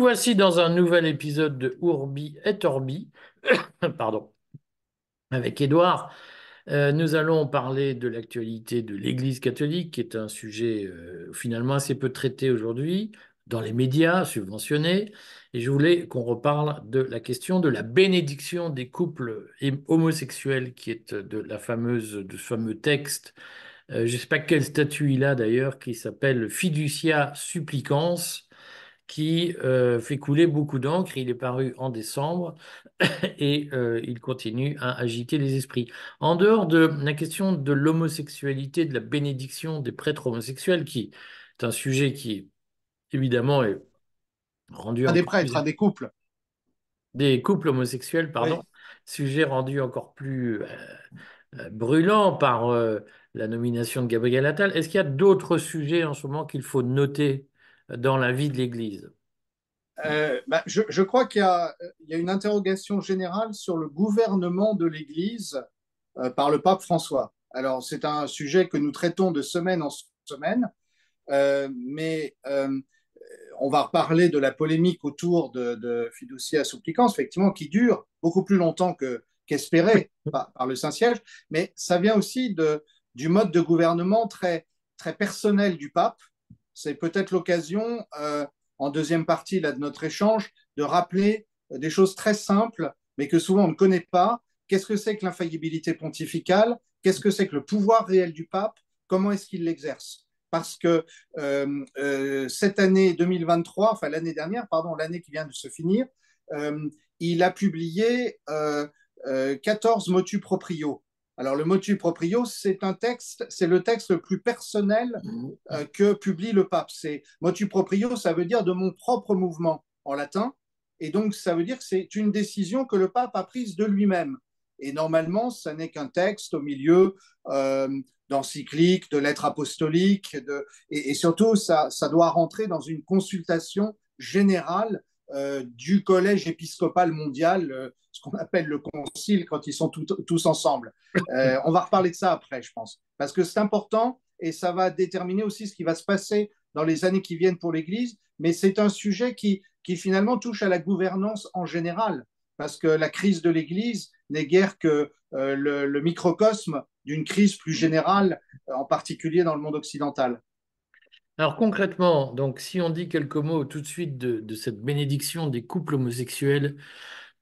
Nous voici dans un nouvel épisode de Ourbi et Orbi, pardon, avec Édouard. Euh, nous allons parler de l'actualité de l'Église catholique, qui est un sujet euh, finalement assez peu traité aujourd'hui dans les médias subventionnés. Et je voulais qu'on reparle de la question de la bénédiction des couples homosexuels, qui est de la fameuse, de ce fameux texte. Euh, je ne sais pas quel statut il a d'ailleurs, qui s'appelle Fiducia Supplicans qui euh, fait couler beaucoup d'encre. Il est paru en décembre et euh, il continue à agiter les esprits. En dehors de la question de l'homosexualité, de la bénédiction des prêtres homosexuels, qui est un sujet qui, évidemment, est rendu... À des prêtres, à des couples. Des couples homosexuels, pardon. Sujet rendu encore plus euh, brûlant par la nomination de Gabriel Attal. Est-ce qu'il y a d'autres sujets en ce moment qu'il faut noter? Dans la vie de l'Église? Euh, bah, je, crois qu'il y, a une interrogation générale sur le gouvernement de l'Église euh, par le pape François. Alors, c'est un sujet que nous traitons de semaine en semaine, euh, mais on va reparler de la polémique autour de, de Fiducia Supplicans, effectivement, qui dure beaucoup plus longtemps qu'espéré par, par, le Saint-Siège, mais ça vient aussi de, du mode de gouvernement très, très personnel du pape, c'est peut-être l'occasion, euh, en deuxième partie de notre échange, de rappeler euh, des choses très simples, mais que souvent on ne connaît pas. Qu'est-ce que c'est que l'infaillibilité pontificale? Qu'est-ce que c'est que le pouvoir réel du pape? Comment est-ce qu'il l'exerce? Parce que euh, cette année 2023, enfin l'année dernière, pardon, l'année qui vient de se finir, il a publié 14 motu proprio, alors, le motu proprio, c'est un texte, c'est le texte le plus personnel mmh. euh, que publie le pape. C'est motu proprio, ça veut dire de mon propre mouvement en latin. Et donc, ça veut dire que c'est une décision que le pape a prise de lui-même. Et normalement, ça n'est qu'un texte au milieu euh, d'encycliques, de lettres apostoliques, de, et, surtout, ça, ça doit rentrer dans une consultation générale euh, du collège épiscopal mondial, euh, ce qu'on appelle le concile quand ils sont tous ensemble. Euh, on va reparler de ça après, je pense, parce que c'est important et ça va déterminer aussi ce qui va se passer dans les années qui viennent pour l'Église, mais c'est un sujet qui, qui finalement touche à la gouvernance en général, parce que la crise de l'Église n'est guère que le, le, microcosme d'une crise plus générale, en particulier dans le monde occidental. Alors concrètement, donc si on dit quelques mots tout de suite de, cette bénédiction des couples homosexuels,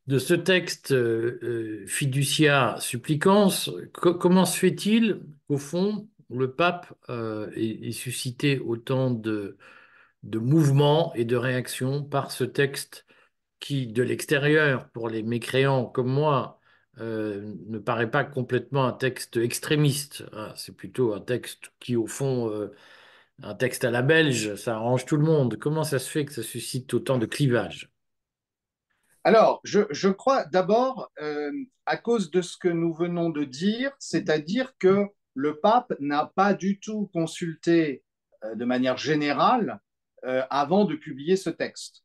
de ce texte euh, euh, fiducia supplicans, comment se fait-il qu'au fond le pape euh, ait, suscité autant de, de mouvements et de réactions par ce texte qui, de l'extérieur, pour les mécréants comme moi, ne paraît pas complètement un texte extrémiste. Hein. C'est plutôt un texte qui, au fond, un texte à la belge, ça arrange tout le monde. Comment ça se fait que ça suscite autant de clivages? Alors, je, crois d'abord euh, à cause de ce que nous venons de dire, c'est-à-dire que le pape n'a pas du tout consulté euh, de manière générale euh, avant de publier ce texte.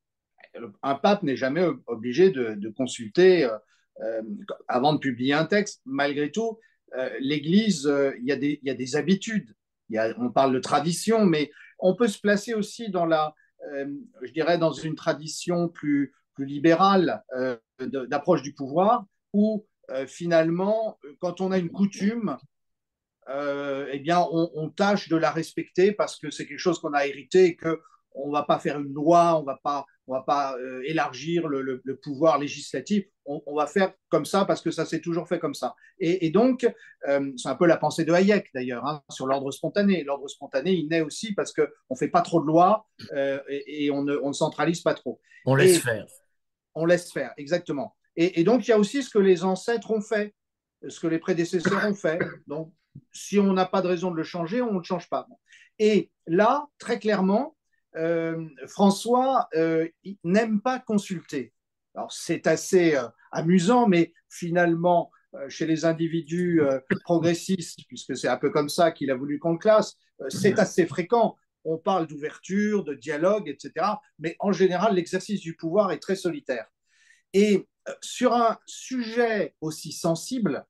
Un pape n'est jamais obligé de, consulter avant de publier un texte. Malgré tout, l'Église, il y, y, a des habitudes on parle de tradition, mais on peut se placer aussi dans la, euh, je dirais, dans une tradition plus, plus libérale euh, d'approche du pouvoir, où euh, finalement, quand on a une coutume, eh bien, on, tâche de la respecter parce que c'est quelque chose qu'on a hérité et que on va pas faire une loi, on va pas on va pas euh, élargir le, pouvoir législatif, on, va faire comme ça parce que ça s'est toujours fait comme ça. Et, donc, euh, c'est un peu la pensée de Hayek d'ailleurs, hein, sur l'ordre spontané. L'ordre spontané, il naît aussi parce qu'on ne fait pas trop de lois euh, et, on, ne, centralise pas trop. On laisse faire. On laisse faire, exactement. Et, donc, il y a aussi ce que les ancêtres ont fait, ce que les prédécesseurs ont fait. Donc, si on n'a pas de raison de le changer, on ne le change pas. Et là, très clairement, euh, François euh, n'aime pas consulter. Alors c'est assez euh, amusant, mais finalement, chez les individus progressistes, puisque c'est un peu comme ça qu'il a voulu qu'on le classe, c'est assez fréquent. On parle d'ouverture, de dialogue, etc. Mais en général, l'exercice du pouvoir est très solitaire. Et sur un sujet aussi sensible,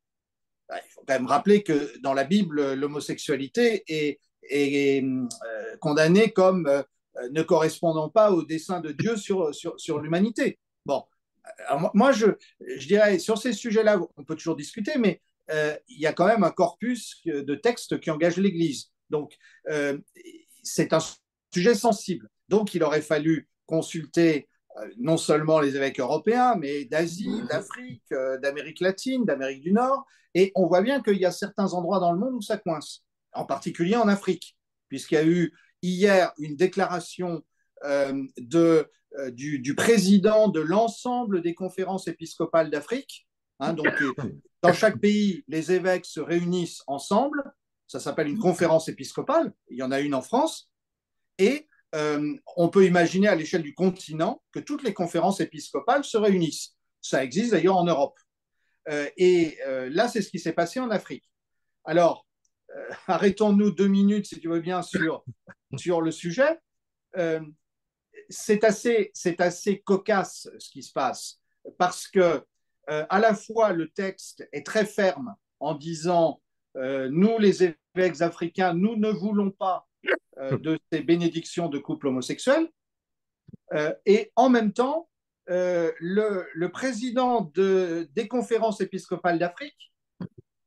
bah, il faut quand même rappeler que dans la Bible, l'homosexualité est, est condamnée comme ne correspondant pas au dessein de Dieu sur, sur, sur l'humanité. Bon, alors moi, je, je dirais, sur ces sujets-là, on peut toujours discuter, mais euh, il y a quand même un corpus de textes qui engage l'Église. Donc, euh, c'est un sujet sensible. Donc, il aurait fallu consulter euh, non seulement les évêques européens, mais d'Asie, d'Afrique, d'Amérique latine, d'Amérique du Nord. Et on voit bien qu'il y a certains endroits dans le monde où ça coince, en particulier en Afrique, puisqu'il y a eu hier une déclaration de, du, du, président de l'ensemble des conférences épiscopales d'Afrique. Hein, donc, dans chaque pays, les évêques se réunissent ensemble. Ça s'appelle une conférence épiscopale. Il y en a une en France. Et euh, on peut imaginer à l'échelle du continent que toutes les conférences épiscopales se réunissent. Ça existe d'ailleurs en Europe. Euh, et euh, là, c'est ce qui s'est passé en Afrique. Alors, arrêtons-nous deux minutes, si tu veux bien, sur, sur le sujet. c'est assez, assez cocasse ce qui se passe parce que euh, à la fois le texte est très ferme en disant euh, nous, les évêques africains, nous ne voulons pas euh, de ces bénédictions de couple homosexuel. et en même temps, le, le, président de, des conférences épiscopales d'Afrique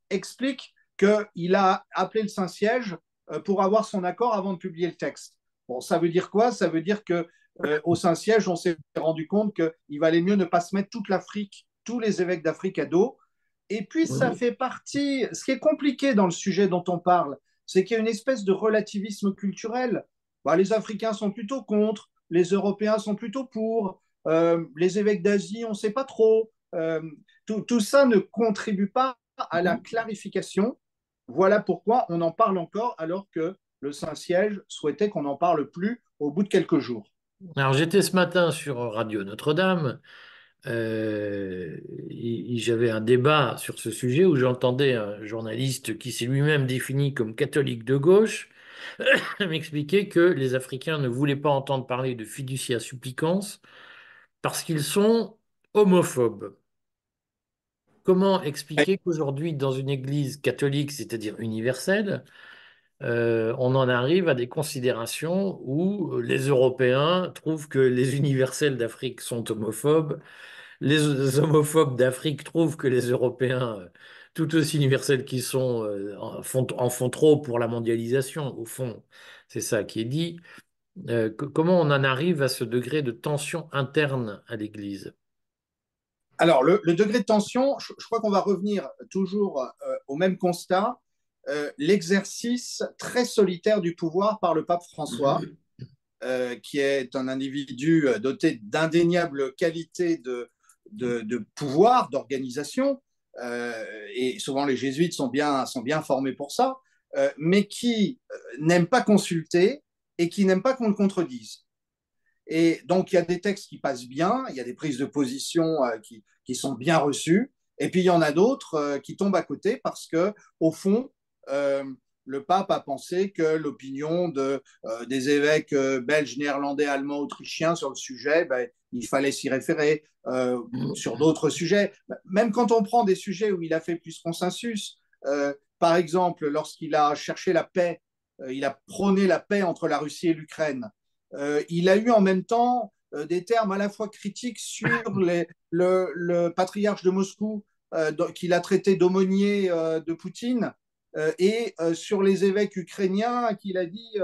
explique qu'il a appelé le Saint-Siège pour avoir son accord avant de publier le texte. Bon, ça veut dire quoi? Ça veut dire que au Saint-Siège, on s'est rendu compte qu'il valait mieux ne pas se mettre toute l'Afrique tous les évêques d'Afrique à dos. Et puis, ça fait partie. Ce qui est compliqué dans le sujet dont on parle, c'est qu'il y a une espèce de relativisme culturel. Bah, les Africains sont plutôt contre, les Européens sont plutôt pour, euh, les évêques d'Asie, on ne sait pas trop. Euh, tout, tout, ça ne contribue pas à la clarification. Voilà pourquoi on en parle encore alors que le Saint-Siège souhaitait qu'on n'en parle plus au bout de quelques jours. Alors j'étais ce matin sur Radio Notre-Dame euh, j'avais un débat sur ce sujet où j'entendais un journaliste qui s'est lui-même défini comme catholique de gauche m'expliquer que les Africains ne voulaient pas entendre parler de fiducia supplicans parce qu'ils sont homophobes. Comment expliquer qu'aujourd'hui, dans une église catholique, c'est-à-dire universelle, euh, on en arrive à des considérations où les Européens trouvent que les universels d'Afrique sont homophobes les homophobes d'Afrique trouvent que les Européens, euh, tout aussi universels qu'ils sont, euh, en font, trop pour la mondialisation. Au fond, c'est ça qui est dit. Comment on en arrive à ce degré de tension interne à l'Église? Alors, le, degré de tension, je, crois qu'on va revenir toujours au même constat. L'exercice très solitaire du pouvoir par le pape François, qui est un individu doté d'indéniables qualités de, de, pouvoir, d'organisation, euh, et souvent les jésuites sont bien, sont bien formés pour ça, euh, mais qui euh, n'aiment pas consulter et qui n'aiment pas qu'on le contredise. Et donc, il y a des textes qui passent bien, il y a des prises de position qui, qui, sont bien reçues, et puis il y en a d'autres qui tombent à côté parce que, au fond, le pape a pensé que l'opinion de, euh, des évêques euh, belges, néerlandais, allemands, autrichiens sur le sujet, ben, il fallait s'y référer. Euh, sur d'autres sujets, même quand on prend des sujets où il a fait plus consensus, par exemple, lorsqu'il a cherché la paix, il a prôné la paix entre la Russie et l'Ukraine, il a eu en même temps des termes à la fois critiques sur les, le, le, patriarche de Moscou, qu'il a traité d'aumônier de Poutine, euh, et euh, sur les évêques ukrainiens, qu'il a dit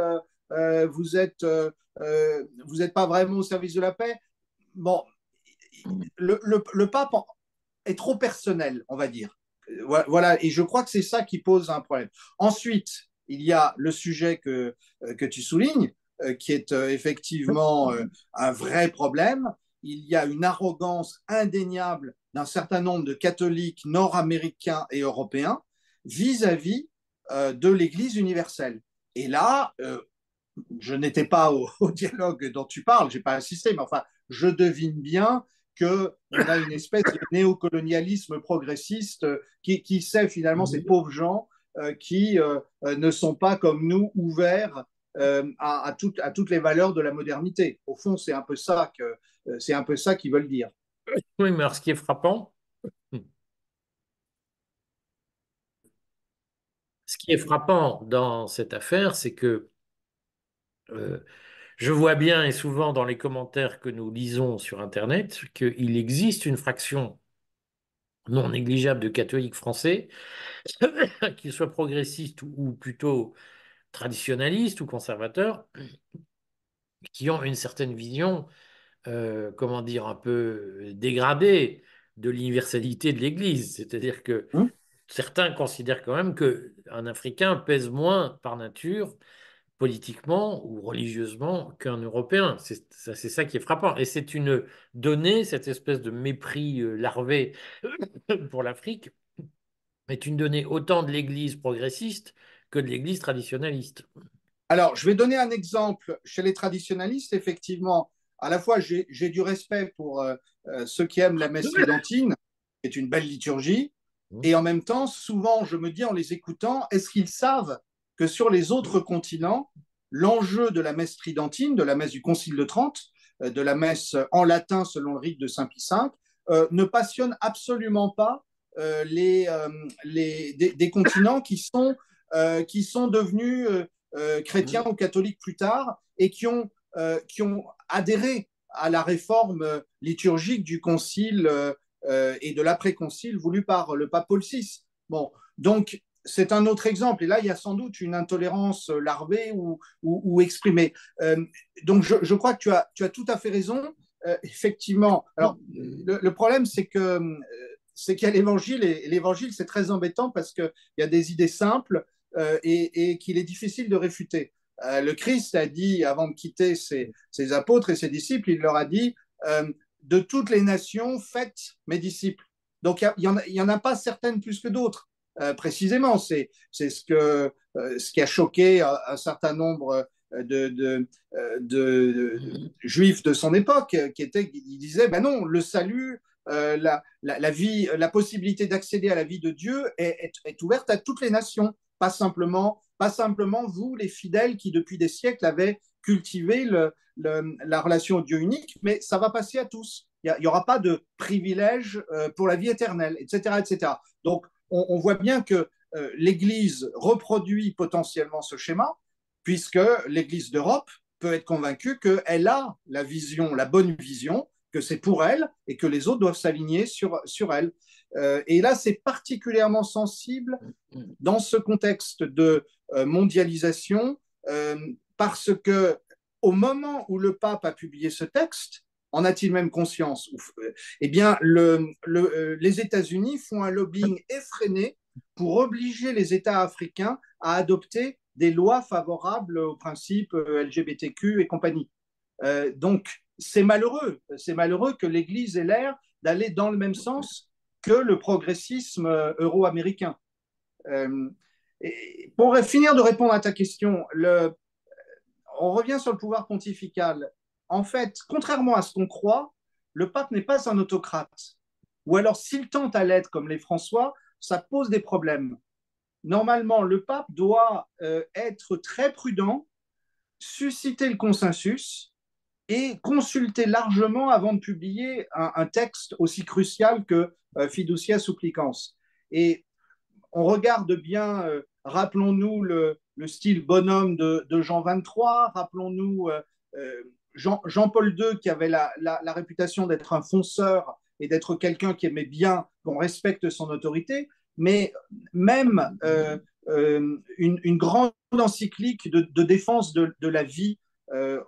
euh, vous êtes vous n'êtes pas vraiment au service de la paix. Bon, le, le, pape est trop personnel, on va dire. Voilà, et je crois que c'est ça qui pose un problème. Ensuite, il y a le sujet que, que tu soulignes, qui est effectivement un vrai problème. Il y a une arrogance indéniable d'un certain nombre de catholiques nord-américains et européens vis-à-vis euh, de l'Église universelle. Et là, euh, je n'étais pas au, dialogue dont tu parles, j'ai pas assisté, mais enfin, je devine bien que on a une espèce de néocolonialisme progressiste qui, qui sait finalement ces pauvres gens euh, qui ne sont pas comme nous ouverts à, à, à, toutes les valeurs de la modernité. Au fond, c'est un peu ça que c'est un peu ça qu'ils veulent dire. Oui, mais alors, ce qui est frappant, Ce qui est frappant dans cette affaire, c'est que euh, Je vois bien, et souvent dans les commentaires que nous lisons sur Internet, qu'il existe une fraction non négligeable de catholiques français, qu'ils soient progressistes ou plutôt traditionnalistes ou conservateurs, qui ont une certaine vision, euh, comment dire, un peu dégradée de l'universalité de l'Église. C'est-à-dire que Hum certains considèrent quand même qu'un Africain pèse moins par nature politiquement ou religieusement qu'un Européen. C'est ça, c'est ça qui est frappant. Et c'est une donnée, cette espèce de mépris euh, larvé pour l'Afrique, est une donnée autant de l'Église progressiste que de l'Église traditionnaliste. Alors, je vais donner un exemple. Chez les traditionnalistes, effectivement, à la fois, j'ai du respect pour euh, euh, ceux qui aiment la messe tridentine, qui est une belle liturgie, et en même temps, souvent, je me dis en les écoutant, est-ce qu'ils savent que sur les autres continents, l'enjeu de la messe tridentine, de la messe du Concile de Trente, euh, de la messe en latin selon le rite de Saint Pie V, euh, ne passionne absolument pas euh, les, euh, les, des, des continents qui sont, euh, qui sont devenus euh, euh, chrétiens ou catholiques plus tard et qui ont, qui ont adhéré à la réforme liturgique du Concile et de l'après-concile voulu par le pape Paul VI. Bon, donc c'est un autre exemple. Et là, il y a sans doute une intolérance larvée ou, ou, exprimée. Donc, je, je, crois que tu as, tu as tout à fait raison. Effectivement. Alors, le, problème, c'est que c'est qu'il y a l'évangile et l'évangile, c'est très embêtant parce qu'il y a des idées simples euh, et, qu'il est difficile de réfuter. Euh, le Christ a dit, avant de quitter ses, ses, apôtres et ses disciples, il leur a dit euh, De toutes les nations, faites mes disciples. Donc, il n'y en, a pas certaines plus que d'autres. Précisément, c'est ce, ce qui a choqué un, certain nombre de, de, de, juifs de son époque qui étaient, qui disaient ben non, le salut, la, la, la, vie, la possibilité d'accéder à la vie de Dieu est, est, est, ouverte à toutes les nations, pas simplement, pas simplement vous, les fidèles, qui depuis des siècles avaient cultivé la relation au Dieu unique, mais ça va passer à tous. Il n'y aura pas de privilège euh, pour la vie éternelle, etc., etc. Donc, on, on voit bien que euh, l'Église reproduit potentiellement ce schéma, puisque l'Église d'Europe peut être convaincue qu'elle a la vision, la bonne vision, que c'est pour elle et que les autres doivent s'aligner sur, sur elle. Euh, et là, c'est particulièrement sensible dans ce contexte de euh, mondialisation, euh, parce que au moment où le pape a publié ce texte, en a-t-il même conscience Eh bien, le, le, les États-Unis font un lobbying effréné pour obliger les États africains à adopter des lois favorables aux principes LGBTQ et compagnie. Donc, c'est malheureux. C'est malheureux que l'Église ait l'air d'aller dans le même sens que le progressisme euro-américain. Euh, pour finir de répondre à ta question, on revient sur le pouvoir pontifical. En fait, contrairement à ce qu'on croit, le pape n'est pas un autocrate. Ou alors, s'il tente à l'être comme les François, ça pose des problèmes normalement, le pape doit euh, être très prudent, susciter le consensus et consulter largement avant de publier un, texte aussi crucial que euh, Fiducia Supplicans. Et on regarde bien, euh, rappelons-nous le, le, style bonhomme de, Jean 23, rappelons-nous Jean, Jean-Paul II qui avait la, réputation d'être un fonceur et d'être quelqu'un qui aimait bien qu'on respecte son autorité mais même euh, euh, une, grande encyclique de, défense de, la vie euh,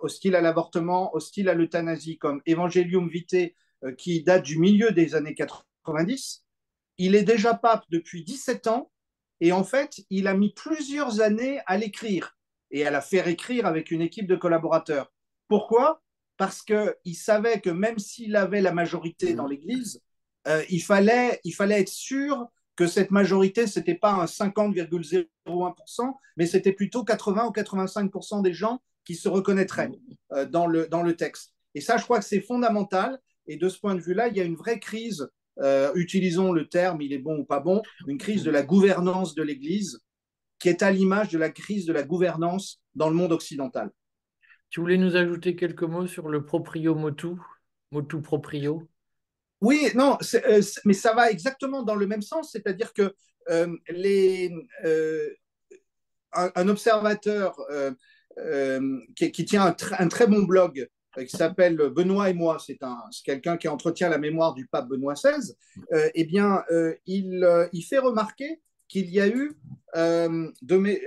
hostile à l'avortement, hostile à l'euthanasie, comme Evangelium Vitae, euh, qui date du milieu des années 90. Il est déjà pape depuis 17 ans et en fait, il a mis plusieurs années à l'écrire et à la faire écrire avec une équipe de collaborateurs. Pourquoi? Parce qu'il savait que même s'il avait la majorité dans l'Église, euh, il, fallait, il fallait être sûr que cette majorité, ce n'était pas un 50,01%, mais c'était plutôt 80 ou 85% des gens qui se reconnaîtraient euh, dans, le, dans le texte. Et ça, je crois que c'est fondamental. Et de ce point de vue-là, il y a une vraie crise, euh, utilisons le terme, il est bon ou pas bon, une crise de la gouvernance de l'Église qui est à l'image de la crise de la gouvernance dans le monde occidental. Tu voulais nous ajouter quelques mots sur le proprio motu, motu proprio? Oui, non, euh, mais ça va exactement dans le même sens, c'est-à-dire que euh, les, un, un, observateur qui, qui, tient un, très bon blog qui s'appelle Benoît et moi, c'est quelqu'un qui entretient la mémoire du pape Benoît XVI, eh bien, il, il fait remarquer qu'il y a eu, euh,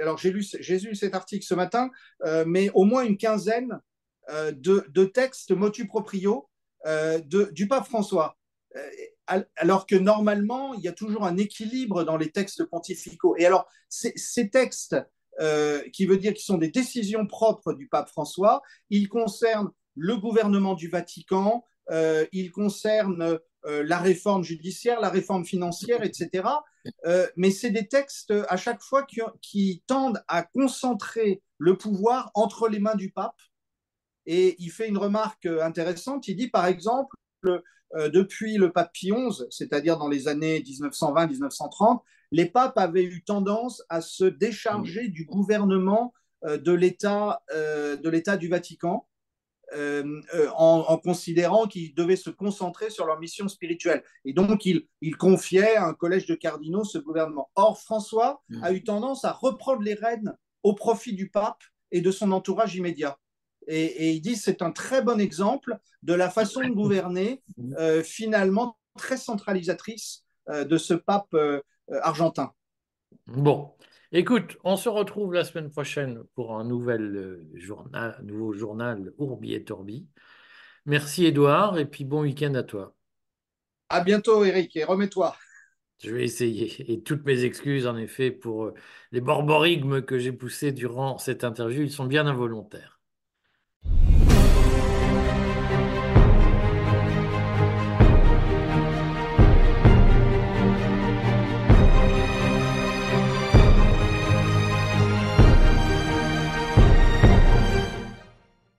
alors j'ai lu, cet article ce matin, euh, mais au moins une quinzaine euh, de, textes motu proprio du pape François. alors que normalement, il y a toujours un équilibre dans les textes pontificaux. Et alors, ces textes, qui veut dire qu'ils sont des décisions propres du pape François, ils concernent le gouvernement du Vatican, ils concernent euh, la réforme judiciaire, la réforme financière, etc. Euh, mais c'est des textes à chaque fois qui, tendent à concentrer le pouvoir entre les mains du pape. Et il fait une remarque intéressante. Il dit, par exemple, euh, depuis le pape Pie XI, c'est-à-dire dans les années 1920-1930, les papes avaient eu tendance à se décharger du gouvernement de l'État du Vatican euh, euh, en, considérant qu'ils devaient se concentrer sur leur mission spirituelle. Et donc, il, il confiait à un collège de cardinaux ce gouvernement. Or, François mmh. a eu tendance à reprendre les rênes au profit du pape et de son entourage immédiat. Et, il dit c'est un très bon exemple de la façon de gouverner euh, finalement très centralisatrice de ce pape argentin. Bon, Écoute, on se retrouve la semaine prochaine pour un nouvel euh, journal, nouveau journal Ourbi et Torbi. Merci Edouard et puis bon week-end à toi. À bientôt Eric et remets-toi. Je vais essayer. Et toutes mes excuses en effet pour euh, les borborigmes que j'ai poussés durant cette interview, ils sont bien involontaires.